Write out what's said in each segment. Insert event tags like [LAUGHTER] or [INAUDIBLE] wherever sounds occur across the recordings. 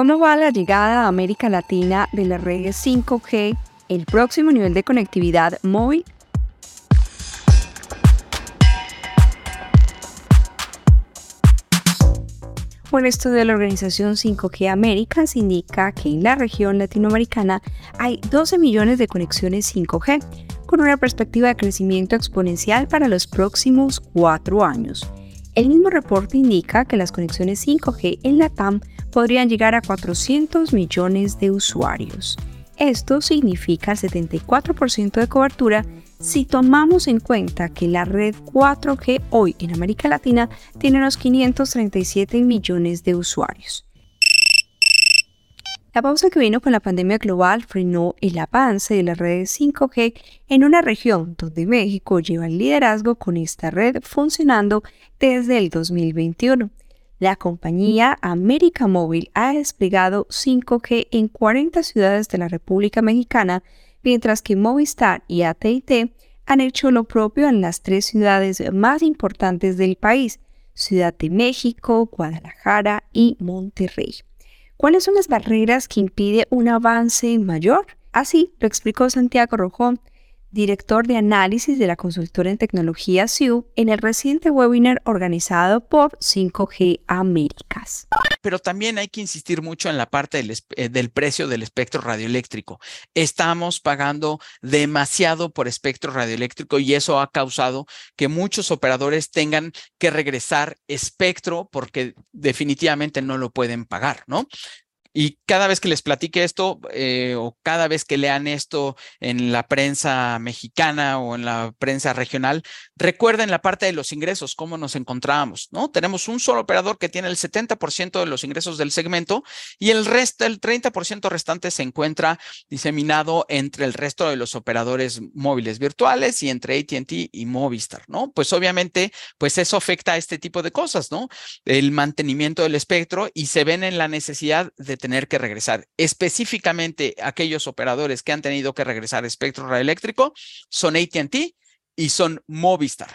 ¿Cómo va la llegada a América Latina de las redes 5G, el próximo nivel de conectividad móvil? Un estudio de la organización 5G Américas indica que en la región latinoamericana hay 12 millones de conexiones 5G, con una perspectiva de crecimiento exponencial para los próximos cuatro años. El mismo reporte indica que las conexiones 5G en la TAM podrían llegar a 400 millones de usuarios. Esto significa el 74% de cobertura si tomamos en cuenta que la red 4G hoy en América Latina tiene unos 537 millones de usuarios. La pausa que vino con la pandemia global frenó el avance de las redes 5G en una región donde México lleva el liderazgo con esta red funcionando desde el 2021. La compañía América Móvil ha desplegado 5G en 40 ciudades de la República Mexicana, mientras que Movistar y AT&T han hecho lo propio en las tres ciudades más importantes del país, Ciudad de México, Guadalajara y Monterrey. ¿Cuáles son las barreras que impiden un avance mayor? Así lo explicó Santiago Rojón, director de análisis de la consultora en tecnología SIU, en el reciente webinar organizado por 5G Américas. Pero también hay que insistir mucho en la parte del, eh, del, precio del espectro radioeléctrico. Estamos pagando demasiado por espectro radioeléctrico y eso ha causado que muchos operadores tengan que regresar espectro porque definitivamente no lo pueden pagar, ¿no? Y cada vez que les platique esto eh, o cada vez que lean esto en la prensa mexicana o en la prensa regional, recuerden la parte de los ingresos, cómo nos encontrábamos, ¿no? Tenemos un solo operador que tiene el 70% de los ingresos del segmento y el resto, el 30% restante se encuentra diseminado entre el resto de los operadores móviles virtuales y entre AT&T y Movistar, ¿no? Pues obviamente, pues eso afecta a este tipo de cosas, ¿no? El mantenimiento del espectro y se ven en la necesidad de tener que regresar. Específicamente aquellos operadores que han tenido que regresar espectro radioeléctrico son ATT y son Movistar.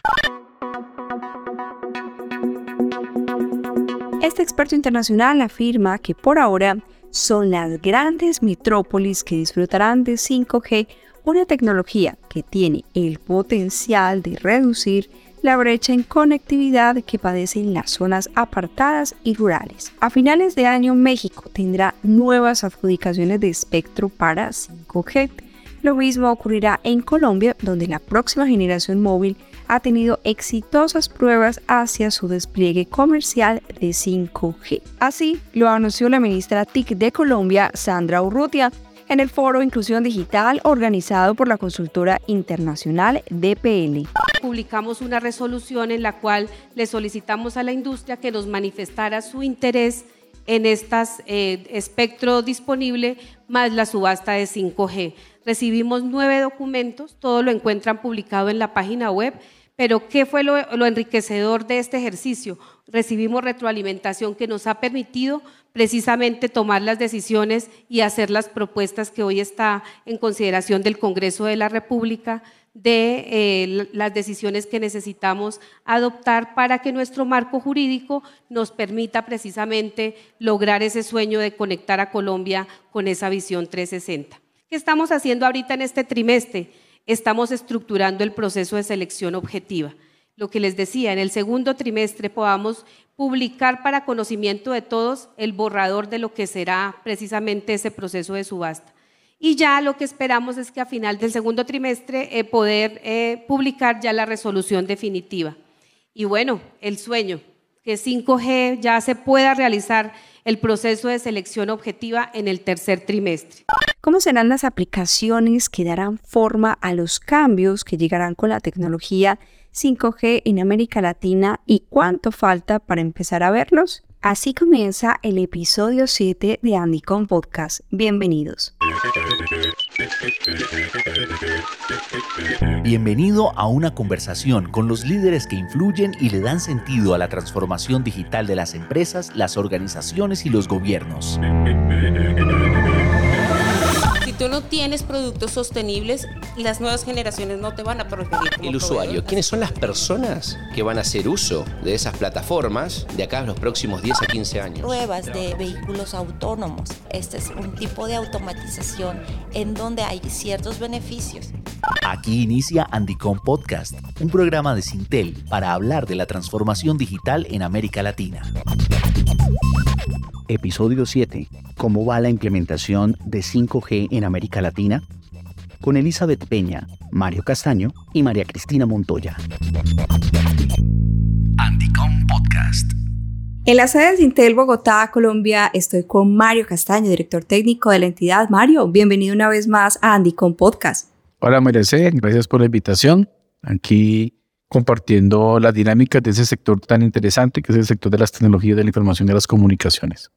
Este experto internacional afirma que por ahora son las grandes metrópolis que disfrutarán de 5G, una tecnología que tiene el potencial de reducir la brecha en conectividad que padecen las zonas apartadas y rurales. A finales de año, México tendrá nuevas adjudicaciones de espectro para 5G. Lo mismo ocurrirá en Colombia, donde la próxima generación móvil ha tenido exitosas pruebas hacia su despliegue comercial de 5G. Así lo anunció la ministra TIC de Colombia, Sandra Urrutia, en el foro Inclusión Digital organizado por la consultora internacional DPL. Publicamos una resolución en la cual le solicitamos a la industria que nos manifestara su interés en este espectro disponible más la subasta de 5G. Recibimos nueve documentos, todo lo encuentran publicado en la página web pero ¿qué fue lo, enriquecedor de este ejercicio? Recibimos retroalimentación que nos ha permitido precisamente tomar las decisiones y hacer las propuestas que hoy está en consideración del Congreso de la República de eh, las decisiones que necesitamos adoptar para que nuestro marco jurídico nos permita precisamente lograr ese sueño de conectar a Colombia con esa visión 360. ¿Qué estamos haciendo ahorita en este trimestre? Estamos estructurando el proceso de selección objetiva. Lo que les decía, en el segundo trimestre podamos publicar para conocimiento de todos el borrador de lo que será precisamente ese proceso de subasta. Y ya lo que esperamos es que a final del segundo trimestre eh, poder eh, publicar ya la resolución definitiva. Y bueno, el sueño, que 5G ya se pueda realizar el proceso de selección objetiva en el tercer trimestre. ¿Cómo serán las aplicaciones que darán forma a los cambios que llegarán con la tecnología 5G en América Latina y cuánto falta para empezar a verlos? Así comienza el episodio 7 de Andycom Podcast. Bienvenidos. Bienvenido a una conversación con los líderes que influyen y le dan sentido a la transformación digital de las empresas, las organizaciones y los gobiernos tú no tienes productos sostenibles, las nuevas generaciones no te van a preferir. El usuario, ¿quiénes son las personas que van a hacer uso de esas plataformas de acá a los próximos 10 a 15 años? Pruebas de vehículos autónomos. Este es un tipo de automatización en donde hay ciertos beneficios. Aquí inicia Andicom Podcast, un programa de Sintel para hablar de la transformación digital en América Latina. Episodio 7. ¿Cómo va la implementación de 5G en América Latina? Con Elizabeth Peña, Mario Castaño y María Cristina Montoya. Andicom Podcast. En la sede de Sintel Bogotá, Colombia, estoy con Mario Castaño, director técnico de la entidad. Mario, bienvenido una vez más a Andicom Podcast. Hola, María C. Gracias por la invitación. Aquí compartiendo las dinámicas de ese sector tan interesante que es el sector de las tecnologías de la información y de las comunicaciones.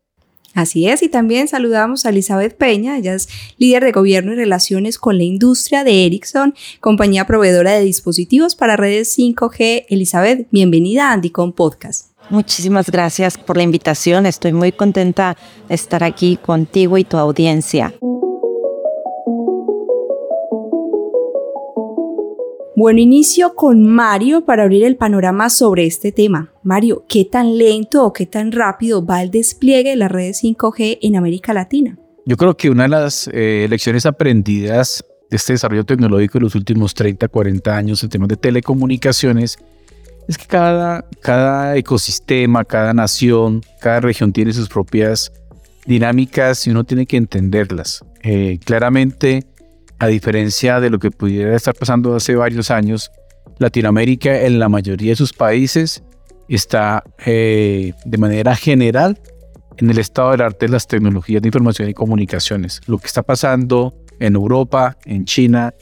Así es, y también saludamos a Elizabeth Peña, ella es líder de gobierno y relaciones con la industria de Ericsson, compañía proveedora de dispositivos para redes 5G. Elizabeth, bienvenida a Andicom Podcast. Muchísimas gracias por la invitación, estoy muy contenta de estar aquí contigo y tu audiencia. Bueno, inicio con Mario para abrir el panorama sobre este tema. Mario, ¿qué tan lento o qué tan rápido va el despliegue de las redes 5G en América Latina? Yo creo que una de las eh, lecciones aprendidas de este desarrollo tecnológico en los últimos 30, 40 años en temas de telecomunicaciones es que cada, cada ecosistema, cada nación, cada región tiene sus propias dinámicas y uno tiene que entenderlas. Eh, claramente, a diferencia de lo que pudiera estar pasando hace varios años, Latinoamérica en la mayoría de sus países está eh, de manera general en el estado del arte de las tecnologías de información y comunicaciones. Lo que está pasando en Europa, en China,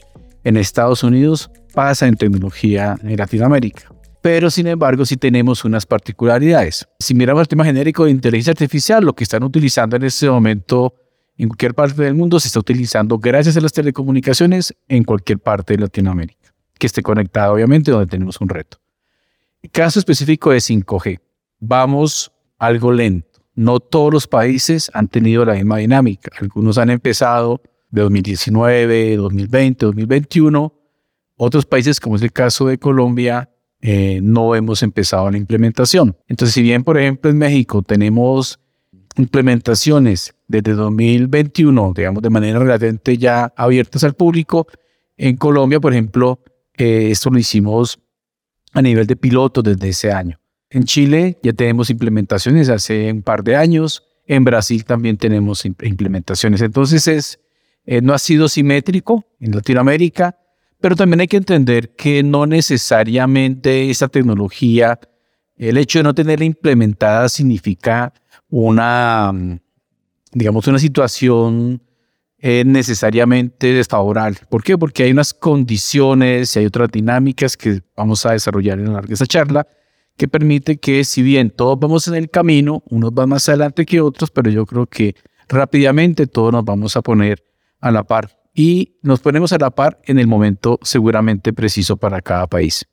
en Estados Unidos, pasa en tecnología en Latinoamérica. Pero sin embargo, sí tenemos unas particularidades. Si miramos el tema genérico de inteligencia artificial, lo que están utilizando en este momento en cualquier parte del mundo se está utilizando gracias a las telecomunicaciones en cualquier parte de Latinoamérica, que esté conectada obviamente donde tenemos un reto. El caso específico de 5G. Vamos algo lento. No todos los países han tenido la misma dinámica. Algunos han empezado de 2019, 2020, 2021. Otros países, como es el caso de Colombia, eh, no hemos empezado la implementación. Entonces, si bien, por ejemplo, en México tenemos implementaciones desde 2021, digamos, de manera relativamente ya abiertas al público. En Colombia, por ejemplo, eh, esto lo hicimos a nivel de piloto desde ese año. En Chile ya tenemos implementaciones hace un par de años. En Brasil también tenemos implementaciones. Entonces es, eh, no ha sido simétrico en Latinoamérica, pero también hay que entender que no necesariamente esa tecnología, el hecho de no tenerla implementada significa una, mm, digamos, una situación eh, necesariamente desfavorable. ¿Por qué? Porque hay unas condiciones y hay otras dinámicas que vamos a desarrollar en la larga esa charla que permite que si bien todos vamos en el camino, unos van más adelante que otros, pero yo creo que rápidamente todos nos vamos a poner a la par y nos ponemos a la par en el momento seguramente preciso para cada país.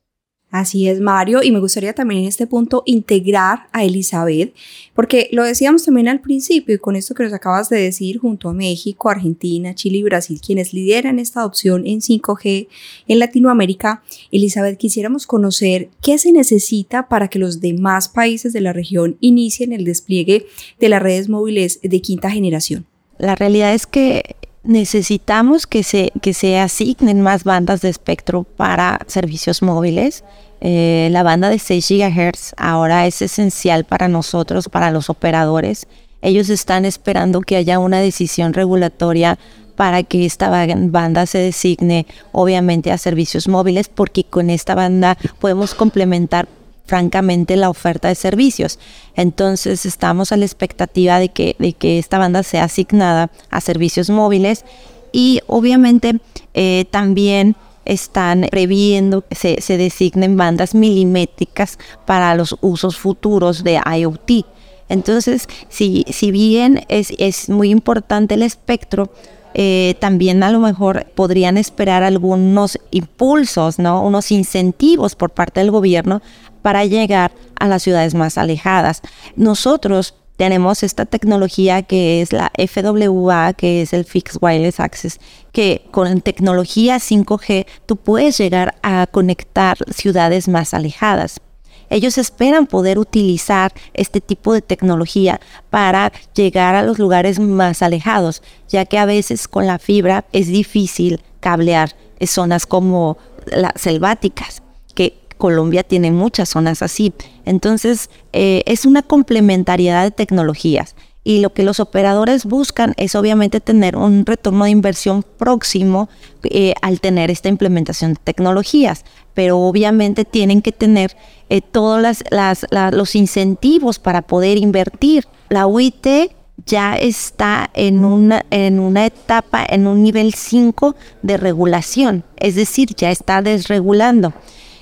Así es, Mario, y me gustaría también en este punto integrar a Elizabeth, porque lo decíamos también al principio y con esto que nos acabas de decir, junto a México, Argentina, Chile y Brasil, quienes lideran esta adopción en 5G en Latinoamérica, Elizabeth, quisiéramos conocer qué se necesita para que los demás países de la región inicien el despliegue de las redes móviles de quinta generación. La realidad es que necesitamos que se, que se asignen más bandas de espectro para servicios móviles. Eh, la banda de 6 GHz ahora es esencial para nosotros, para los operadores. Ellos están esperando que haya una decisión regulatoria para que esta banda se designe obviamente a servicios móviles porque con esta banda podemos complementar francamente la oferta de servicios. Entonces estamos a la expectativa de que, de que esta banda sea asignada a servicios móviles y obviamente eh, también están previendo que se, se, designen bandas milimétricas para los usos futuros de IoT. Entonces, si, si bien es, es muy importante el espectro, eh, también a lo mejor podrían esperar algunos impulsos, ¿no? unos incentivos por parte del gobierno para llegar a las ciudades más alejadas. Nosotros tenemos esta tecnología que es la FWA, que es el Fixed Wireless Access, que con tecnología 5G tú puedes llegar a conectar ciudades más alejadas. Ellos esperan poder utilizar este tipo de tecnología para llegar a los lugares más alejados, ya que a veces con la fibra es difícil cablear zonas como las selváticas, que Colombia tiene muchas zonas así. Entonces, eh, es una complementariedad de tecnologías. Y lo que los operadores buscan es obviamente tener un retorno de inversión próximo eh, al tener esta implementación de tecnologías. Pero obviamente tienen que tener eh, todos los incentivos para poder invertir. La UIT ya está en una, en una etapa, en un nivel 5 de regulación, es decir, ya está desregulando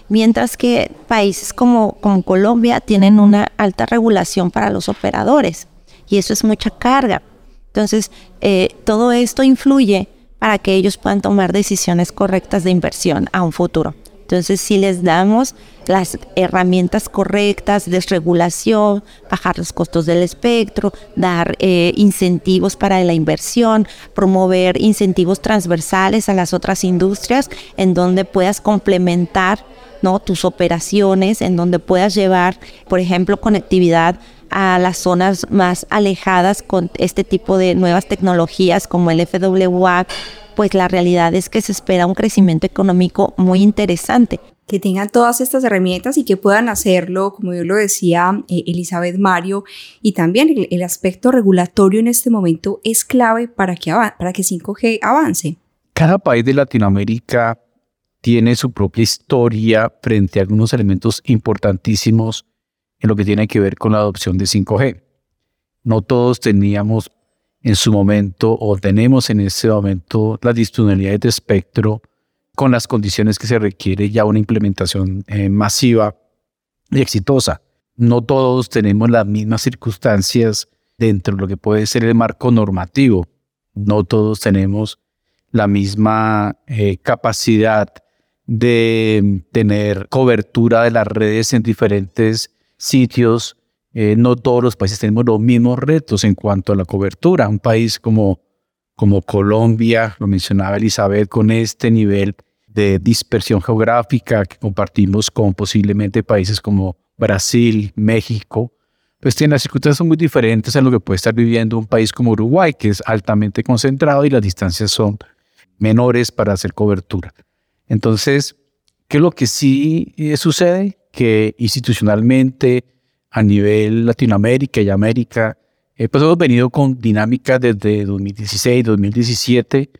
mientras que países como, Colombia tienen una alta regulación para los operadores y eso es mucha carga. Entonces, eh, todo esto influye para que ellos puedan tomar decisiones correctas de inversión a un futuro. Entonces, si les damos las herramientas correctas, desregulación, bajar los costos del espectro, dar eh, incentivos para la inversión, promover incentivos transversales a las otras industrias en donde puedas complementar ¿no? tus operaciones, en donde puedas llevar, por ejemplo, conectividad a las zonas más alejadas con este tipo de nuevas tecnologías como el FWA, pues la realidad es que se espera un crecimiento económico muy interesante. Que tengan todas estas herramientas y que puedan hacerlo, como yo lo decía eh, Elizabeth Mario, y también el, aspecto regulatorio en este momento es clave para que, para que 5G avance. Cada país de Latinoamérica tiene su propia historia frente a algunos elementos importantísimos en lo que tiene que ver con la adopción de 5G. No todos teníamos en su momento o tenemos en este momento las disponibilidades de espectro con las condiciones que se requiere ya una implementación eh, masiva y exitosa. No todos tenemos las mismas circunstancias dentro de lo que puede ser el marco normativo. No todos tenemos la misma eh, capacidad de tener cobertura de las redes en diferentes sitios. Eh, no todos los países tenemos los mismos retos en cuanto a la cobertura. Un país como, como Colombia, lo mencionaba Elizabeth, con este nivel de dispersión geográfica que compartimos con posiblemente países como Brasil, México, pues tiene las circunstancias muy diferentes a lo que puede estar viviendo un país como Uruguay, que es altamente concentrado y las distancias son menores para hacer cobertura. Entonces, ¿qué es lo que sí eh, sucede? Que institucionalmente, a nivel Latinoamérica y América, eh, pues hemos venido con dinámicas desde 2016, 2017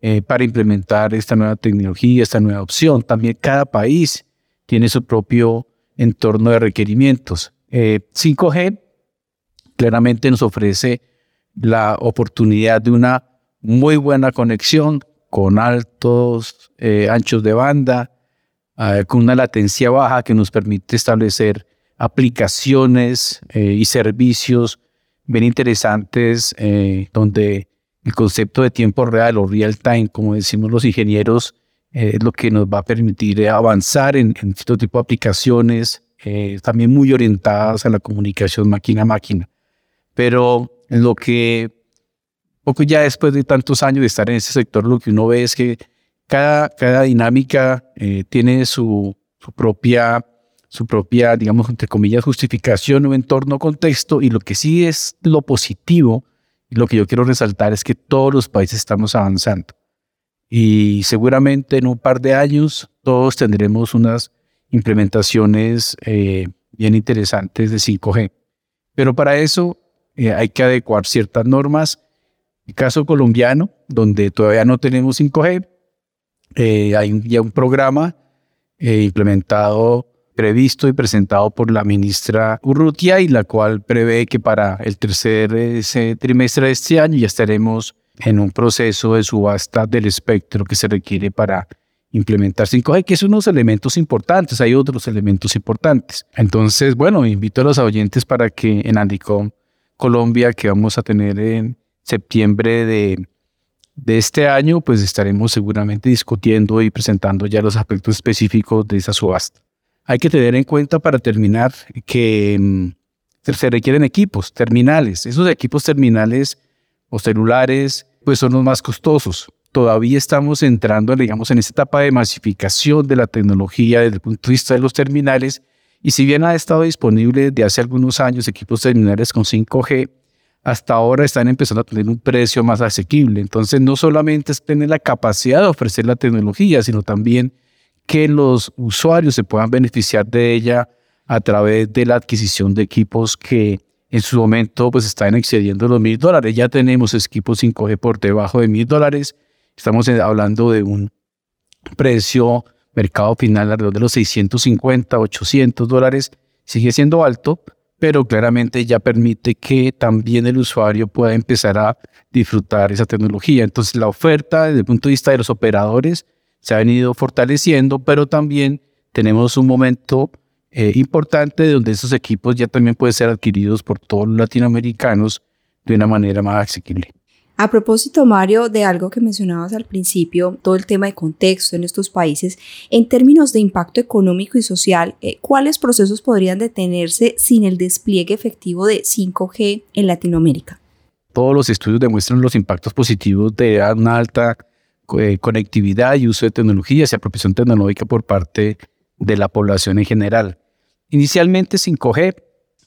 eh, para implementar esta nueva tecnología, esta nueva opción. También cada país tiene su propio entorno de requerimientos. 5G claramente nos ofrece la oportunidad de una muy buena conexión con altos eh, anchos de banda, eh, con una latencia baja que nos permite establecer aplicaciones eh, y servicios bien interesantes donde el concepto de tiempo real o real time, como decimos los ingenieros, es lo que nos va a permitir avanzar en, en cierto tipo de aplicaciones, también muy orientadas a la comunicación máquina a máquina. Pero lo que poco ya después de tantos años de estar en ese sector, lo que uno ve es que cada, cada dinámica eh, tiene su, su, propia, su propia, digamos, entre comillas, justificación o entorno, contexto, y lo que sí es lo positivo, y lo que yo quiero resaltar es que todos los países estamos avanzando. Y seguramente en un par de años todos tendremos unas implementaciones eh, bien interesantes de 5G. Pero para eso eh, hay que adecuar ciertas normas el caso colombiano, donde todavía no tenemos 5G, eh, hay ya un programa implementado, previsto y presentado por la ministra Urrutia, y la cual prevé que para el tercer trimestre de este año ya estaremos en un proceso de subasta del espectro que se requiere para implementar 5G, que son unos elementos importantes, hay otros elementos importantes. Entonces, bueno, invito a los oyentes para que en Andicom Colombia, que vamos a tener en septiembre de, este año, pues estaremos seguramente discutiendo y presentando ya los aspectos específicos de esa subasta. Hay que tener en cuenta para terminar que mm, se requieren equipos, terminales. Esos equipos terminales o celulares, pues son los más costosos. Todavía estamos entrando, digamos, en esta etapa de masificación de la tecnología desde el punto de vista de los terminales. Y si bien ha estado disponible desde hace algunos años equipos terminales con 5G, hasta ahora están empezando a tener un precio más asequible. Entonces, no solamente es tener la capacidad de ofrecer la tecnología, sino también que los usuarios se puedan beneficiar de ella a través de la adquisición de equipos que en su momento pues están excediendo los mil dólares. Ya tenemos equipos 5G por debajo de mil dólares. Estamos hablando de un precio mercado final alrededor de los 650, 800 dólares. Sigue siendo alto, pero claramente ya permite que también el usuario pueda empezar a disfrutar esa tecnología. Entonces la oferta desde el punto de vista de los operadores se ha venido fortaleciendo, pero también tenemos un momento eh, importante donde esos equipos ya también pueden ser adquiridos por todos los latinoamericanos de una manera más asequible. A propósito, Mario, de algo que mencionabas al principio, todo el tema de contexto en estos países, en términos de impacto económico y social, eh, ¿cuáles procesos podrían detenerse sin el despliegue efectivo de 5G en Latinoamérica? Todos los estudios demuestran los impactos positivos de una alta eh, conectividad y uso de tecnologías y apropiación tecnológica por parte de la población en general. Inicialmente 5G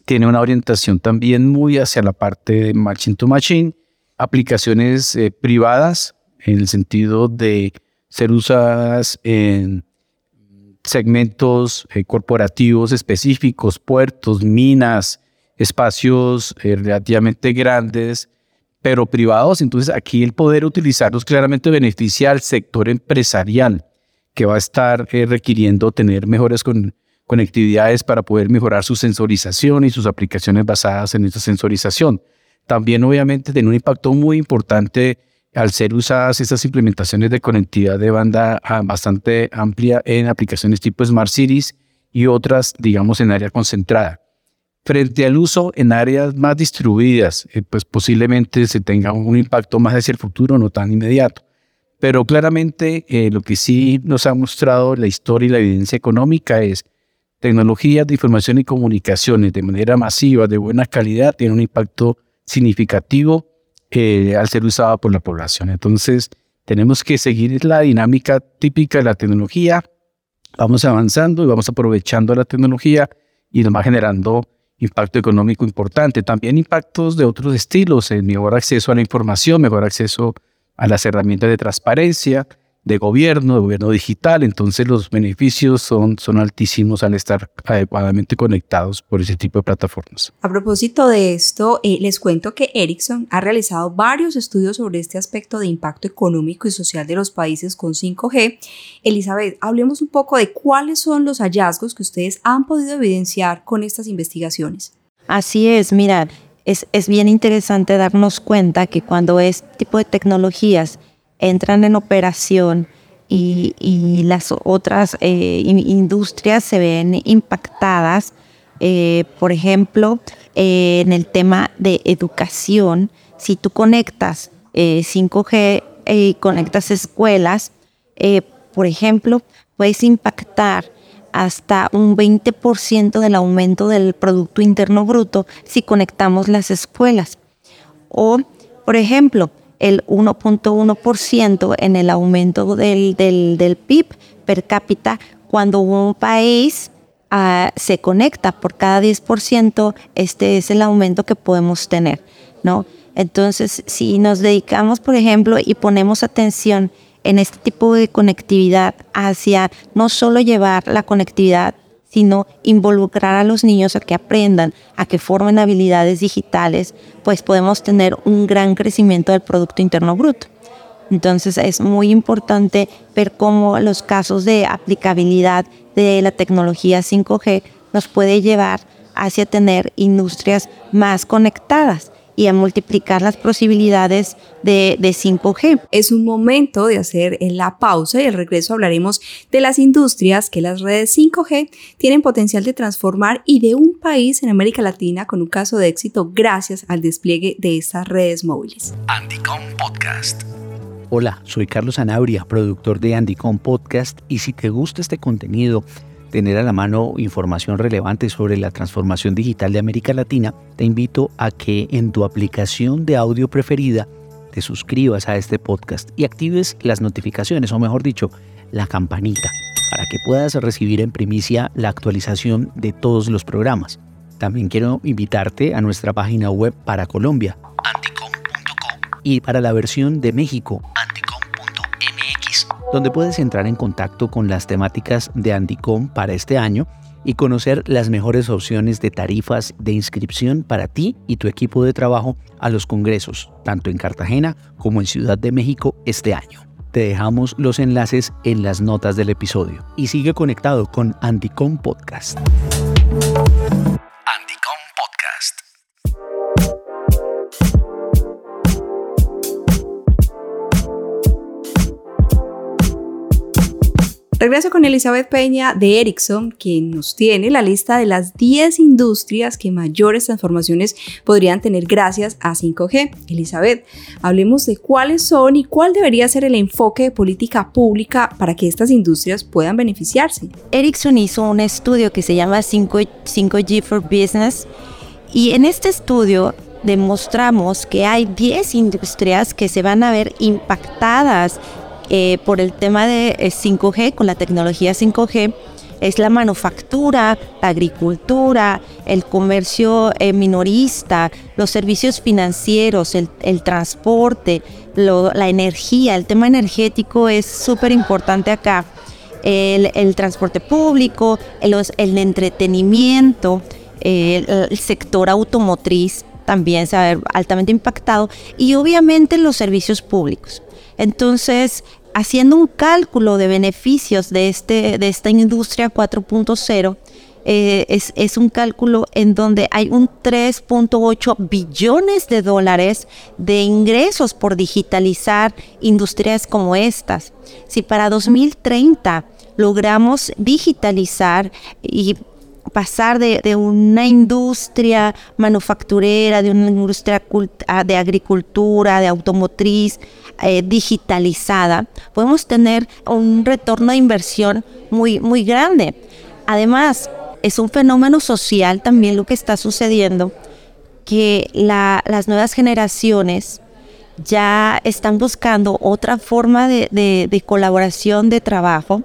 tiene una orientación también muy hacia la parte de machine to machine aplicaciones eh, privadas en el sentido de ser usadas en segmentos eh, corporativos específicos, puertos, minas, espacios relativamente grandes, pero privados. Entonces aquí el poder utilizarlos claramente beneficia al sector empresarial que va a estar requiriendo tener mejores conectividades para poder mejorar su sensorización y sus aplicaciones basadas en esa sensorización. También obviamente tiene un impacto muy importante al ser usadas estas implementaciones de conectividad de banda ah, bastante amplia en aplicaciones tipo Smart Cities y otras, digamos, en área concentrada. Frente al uso en áreas más distribuidas, eh, pues posiblemente se tenga un impacto más hacia el futuro, no tan inmediato. Pero claramente eh, lo que sí nos ha mostrado la historia y la evidencia económica es tecnologías de información y comunicaciones de manera masiva, de buena calidad, tienen un impacto significativo eh, al ser usado por la población. Entonces, tenemos que seguir la dinámica típica de la tecnología. Vamos avanzando y vamos aprovechando la tecnología y nos va generando impacto económico importante. También impactos de otros estilos, el mejor acceso a la información, mejor acceso a las herramientas de transparencia, de gobierno, de gobierno digital, entonces los beneficios son, son altísimos al estar adecuadamente conectados por ese tipo de plataformas. A propósito de esto, eh, les cuento que Ericsson ha realizado varios estudios sobre este aspecto de impacto económico y social de los países con 5G. Elizabeth, hablemos un poco de cuáles son los hallazgos que ustedes han podido evidenciar con estas investigaciones. Así es, mira, es, es bien interesante darnos cuenta que cuando este tipo de tecnologías entran en operación y, las otras eh, industrias se ven impactadas. Eh, por ejemplo, eh, en el tema de educación, si tú conectas 5G y conectas escuelas, por ejemplo, puedes impactar hasta un 20% del aumento del Producto Interno Bruto si conectamos las escuelas. O, por ejemplo, el 1.1% en el aumento del, del, PIB per cápita cuando un país ah, se conecta por cada 10%, este es el aumento que podemos tener, ¿no? Entonces, si nos dedicamos, por ejemplo, y ponemos atención en este tipo de conectividad hacia no solo llevar la conectividad sino involucrar a los niños a que aprendan, a que formen habilidades digitales, pues podemos tener un gran crecimiento del Producto Interno Bruto. Entonces es muy importante ver cómo los casos de aplicabilidad de la tecnología 5G nos puede llevar hacia tener industrias más conectadas y a multiplicar las posibilidades de, 5G. Es un momento de hacer la pausa y al regreso hablaremos de las industrias que las redes 5G tienen potencial de transformar y de un país en América Latina con un caso de éxito gracias al despliegue de estas redes móviles. Andicom Podcast. Hola, soy Carlos Anabria, productor de Andicom Podcast y si te gusta este contenido, tener a la mano información relevante sobre la transformación digital de América Latina, te invito a que en tu aplicación de audio preferida te suscribas a este podcast y actives las notificaciones, o mejor dicho, la campanita, para que puedas recibir en primicia la actualización de todos los programas. También quiero invitarte a nuestra página web para Colombia, anticom.com, y para la versión de México, donde puedes entrar en contacto con las temáticas de Anticom para este año y conocer las mejores opciones de tarifas de inscripción para ti y tu equipo de trabajo a los congresos, tanto en Cartagena como en Ciudad de México este año. Te dejamos los enlaces en las notas del episodio y sigue conectado con Anticom Podcast. Regreso con Elizabeth Peña de Ericsson, quien nos tiene la lista de las 10 industrias que mayores transformaciones podrían tener gracias a 5G. Elizabeth, hablemos de cuáles son y cuál debería ser el enfoque de política pública para que estas industrias puedan beneficiarse. Ericsson hizo un estudio que se llama 5, 5G for Business y en este estudio demostramos que hay 10 industrias que se van a ver impactadas eh, por el tema de 5G, eh, con la tecnología 5G, es la manufactura, la agricultura, el comercio eh, minorista, los servicios financieros, el, transporte, la energía. El tema energético es súper importante acá. El, transporte público, el, el entretenimiento, el, sector automotriz también se va a ver altamente impactado y obviamente los servicios públicos. Entonces, haciendo un cálculo de beneficios de, este, de esta industria 4.0, eh, es, es, un cálculo en donde hay un 3.8 billones de dólares de ingresos por digitalizar industrias como estas. Si para 2030 logramos digitalizar y pasar de, una industria manufacturera, de una industria ah, de agricultura, de automotriz, eh, digitalizada, podemos tener un retorno de inversión muy, muy grande. Además, es un fenómeno social también lo que está sucediendo, que las nuevas generaciones ya están buscando otra forma de colaboración de trabajo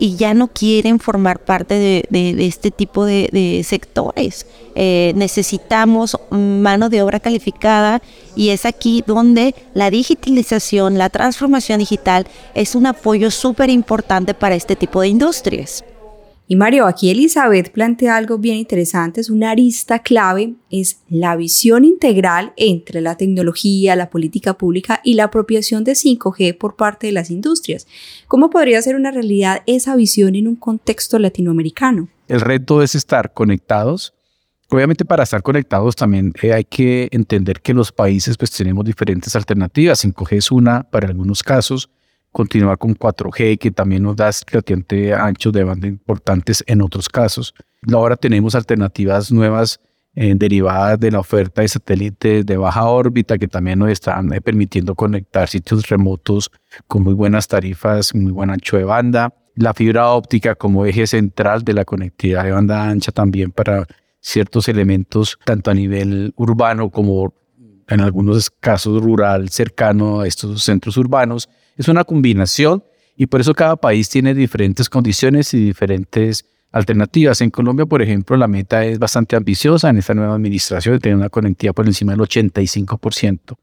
y ya no quieren formar parte de, este tipo de, sectores. Eh, necesitamos mano de obra calificada y es aquí donde la digitalización, la transformación digital es un apoyo súper importante para este tipo de industrias. Y Mario, aquí Elizabeth plantea algo bien interesante, es una arista clave, es la visión integral entre la tecnología, la política pública y la apropiación de 5G por parte de las industrias. ¿Cómo podría ser una realidad esa visión en un contexto latinoamericano? El reto es estar conectados. Obviamente para estar conectados también eh, hay que entender que los países pues tenemos diferentes alternativas. 5G es una para algunos casos, continuar con 4G, que también nos da relativamente anchos de banda importantes en otros casos. Ahora tenemos alternativas nuevas eh, derivadas de la oferta de satélites de baja órbita que también nos están eh, permitiendo conectar sitios remotos con muy buenas tarifas, muy buen ancho de banda. La fibra óptica como eje central de la conectividad de banda ancha también para ciertos elementos, tanto a nivel urbano como en algunos casos rural, cercano a estos centros urbanos es una combinación y por eso cada país tiene diferentes condiciones y diferentes alternativas. En Colombia, por ejemplo, la meta es bastante ambiciosa en esta nueva administración de tener una conectividad por encima del 85%.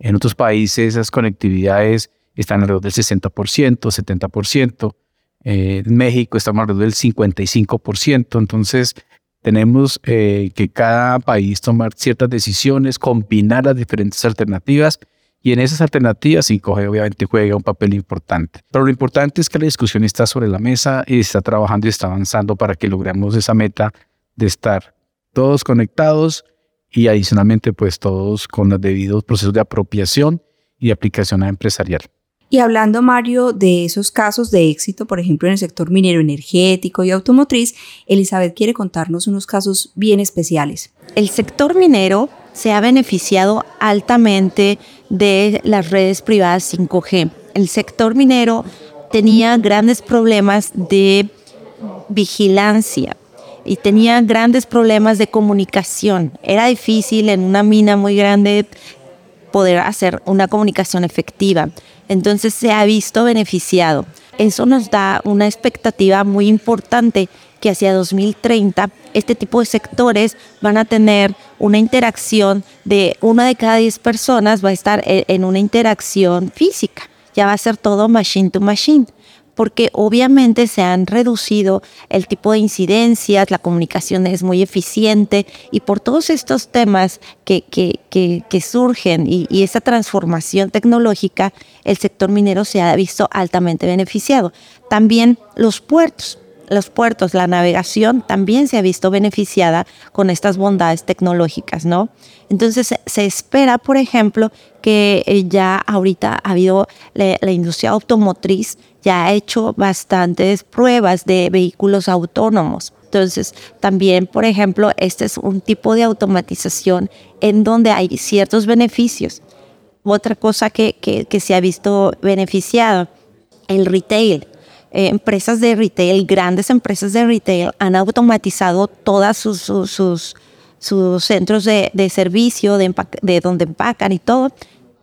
En otros países esas conectividades están alrededor del 60%, 70%. Eh, en México estamos alrededor del 55%. Entonces, tenemos eh, que cada país tomar ciertas decisiones, combinar las diferentes alternativas y en esas alternativas 5G obviamente juega un papel importante. Pero lo importante es que la discusión está sobre la mesa y está trabajando y está avanzando para que logremos esa meta de estar todos conectados y adicionalmente pues todos con los debidos procesos de apropiación y aplicación empresarial. Y hablando, Mario, de esos casos de éxito, por ejemplo, en el sector minero energético y automotriz, Elizabeth quiere contarnos unos casos bien especiales. El sector minero se ha beneficiado altamente de las redes privadas 5G. El sector minero tenía grandes problemas de vigilancia y tenía grandes problemas de comunicación. Era difícil en una mina muy grande poder hacer una comunicación efectiva. Entonces se ha visto beneficiado. Eso nos da una expectativa muy importante que hacia 2030 este tipo de sectores van a tener una interacción de una de cada 10 personas va a estar e, en una interacción física. Ya va a ser todo machine to machine porque obviamente se han reducido el tipo de incidencias, la comunicación es muy eficiente y por todos estos temas que, que, surgen y, y esa transformación tecnológica, el sector minero se ha visto altamente beneficiado. También los puertos los puertos, la navegación también se ha visto beneficiada con estas bondades tecnológicas, ¿no? Entonces se espera, por ejemplo, que eh, ya ahorita ha habido la, industria automotriz ya ha hecho bastantes pruebas de vehículos autónomos. Entonces, también, por ejemplo, este es un tipo de automatización en donde hay ciertos beneficios. Otra cosa que, que se ha visto beneficiado, el retail. Eh, empresas de retail, grandes empresas de retail, han automatizado todas sus, sus, sus, centros de, de servicio, de, de, donde empacan y todo.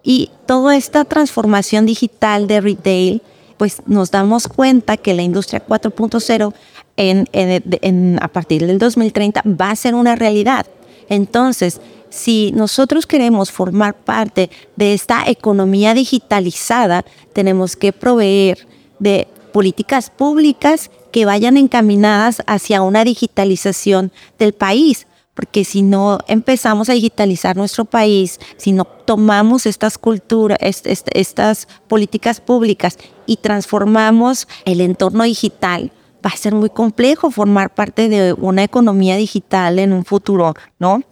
Y toda esta transformación digital de retail, pues nos damos cuenta que la industria 4.0 en, en, en, a partir del 2030 va a ser una realidad. Entonces, si nosotros queremos formar parte de esta economía digitalizada, tenemos que proveer de políticas públicas que vayan encaminadas hacia una digitalización del país, porque si no empezamos a digitalizar nuestro país, si no tomamos estas culturas, estas políticas públicas y transformamos el entorno digital, va a ser muy complejo formar parte de una economía digital en un futuro, ¿no?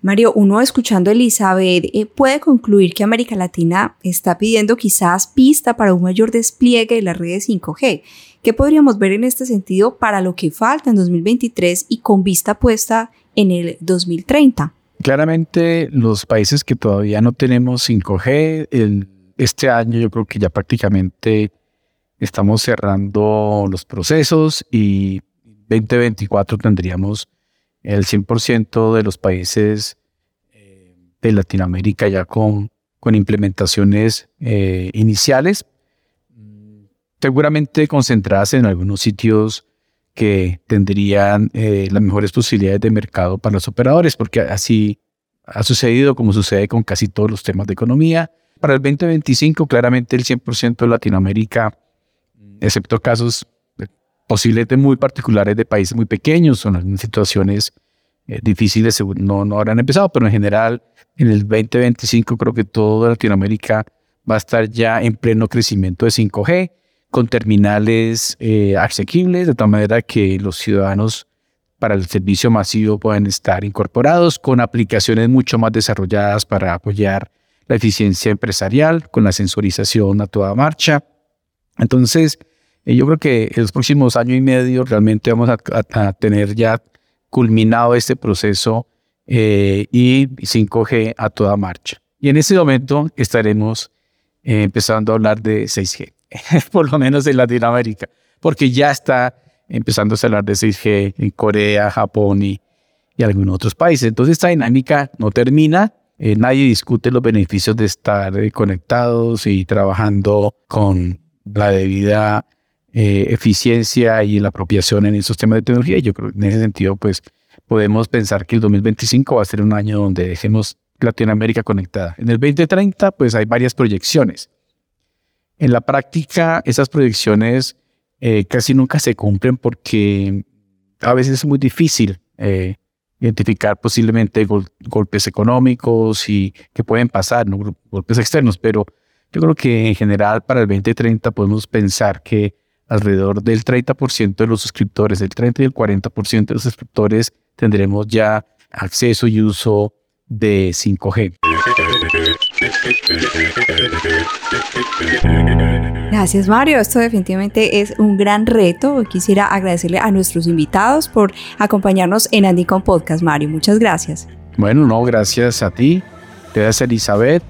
Mario, uno escuchando a Elizabeth eh, puede concluir que América Latina está pidiendo quizás pista para un mayor despliegue de las redes 5G. ¿Qué podríamos ver en este sentido para lo que falta en 2023 y con vista puesta en el 2030? Claramente los países que todavía no tenemos 5G, este año yo creo que ya prácticamente estamos cerrando los procesos y 2024 tendríamos el 100% de los países eh, de Latinoamérica ya con, con implementaciones eh, iniciales, seguramente concentradas en algunos sitios que tendrían eh, las mejores posibilidades de mercado para los operadores, porque así ha sucedido como sucede con casi todos los temas de economía. Para el 2025, claramente el 100% de Latinoamérica, excepto casos posiblemente muy particulares de países muy pequeños, son algunas situaciones eh, difíciles, no, no habrán empezado, pero en general en el 2025 creo que toda Latinoamérica va a estar ya en pleno crecimiento de 5G, con terminales eh, asequibles, de tal manera que los ciudadanos para el servicio masivo puedan estar incorporados, con aplicaciones mucho más desarrolladas para apoyar la eficiencia empresarial, con la sensorización a toda marcha. Entonces, eh, yo creo que en los próximos año y medio realmente vamos a, tener ya culminado este proceso eh, y 5G a toda marcha. Y en ese momento estaremos eh, empezando a hablar de 6G, [LAUGHS] por lo menos en Latinoamérica, porque ya está empezando a hablar de 6G en Corea, Japón y, y algunos otros países. Entonces esta dinámica no termina, nadie discute los beneficios de estar conectados y trabajando con la debida eh, eficiencia y la apropiación en esos temas de tecnología. Y yo creo que en ese sentido, pues podemos pensar que el 2025 va a ser un año donde dejemos Latinoamérica conectada. En el 2030, pues hay varias proyecciones. En la práctica, esas proyecciones eh, casi nunca se cumplen porque a veces es muy difícil eh, identificar posiblemente golpes económicos y que pueden pasar, ¿no? golpes externos, pero yo creo que en general para el 2030 podemos pensar que alrededor del 30% de los suscriptores, del 30 y el 40% de los suscriptores tendremos ya acceso y uso de 5G. Gracias Mario, esto definitivamente es un gran reto. Quisiera agradecerle a nuestros invitados por acompañarnos en Andicom Podcast, Mario. Muchas gracias. Bueno, no, gracias a ti. Gracias Elizabeth.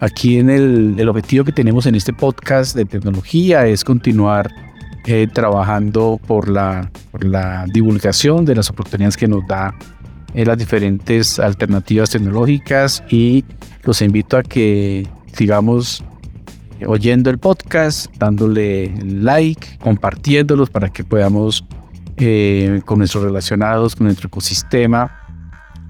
Aquí en el, el objetivo que tenemos en este podcast de tecnología es continuar trabajando por la, divulgación de las oportunidades que nos da eh, las diferentes alternativas tecnológicas y los invito a que sigamos oyendo el podcast, dándole like, compartiéndolos para que podamos eh, con nuestros relacionados, con nuestro ecosistema,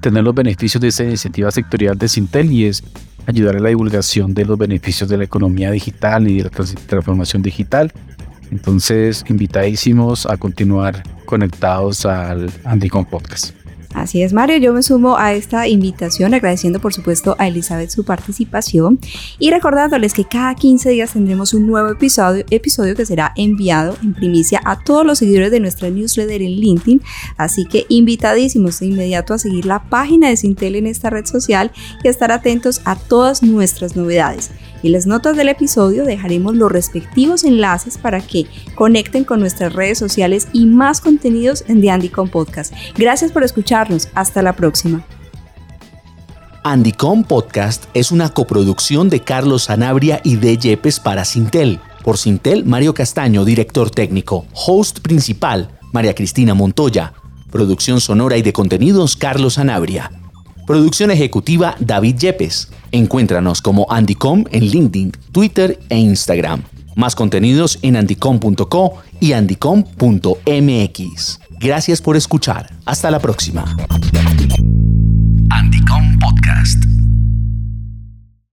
tener los beneficios de esta iniciativa sectorial de Sintel y es ayudar a la divulgación de los beneficios de la economía digital y de la transformación digital. Entonces, invitadísimos a continuar conectados al Andicom Podcast. Así es, Mario, yo me sumo a esta invitación agradeciendo por supuesto a Elizabeth su participación y recordándoles que cada 15 días tendremos un nuevo episodio, episodio que será enviado en primicia a todos los seguidores de nuestra newsletter en LinkedIn, así que invitadísimos de inmediato a seguir la página de Sintel en esta red social y estar atentos a todas nuestras novedades. En las notas del episodio dejaremos los respectivos enlaces para que conecten con nuestras redes sociales y más contenidos en The Andycom Podcast. Gracias por escucharnos. Hasta la próxima. Andycom Podcast es una coproducción de Carlos Sanabria y de Yepes para Sintel. Por Sintel, Mario Castaño, director técnico. Host principal, María Cristina Montoya. Producción sonora y de contenidos, Carlos Sanabria. Producción ejecutiva David Yepes. Encuéntranos como Andycom en LinkedIn, Twitter e Instagram. Más contenidos en andycom.co y andycom.mx. Gracias por escuchar. Hasta la próxima. Andycom Podcast.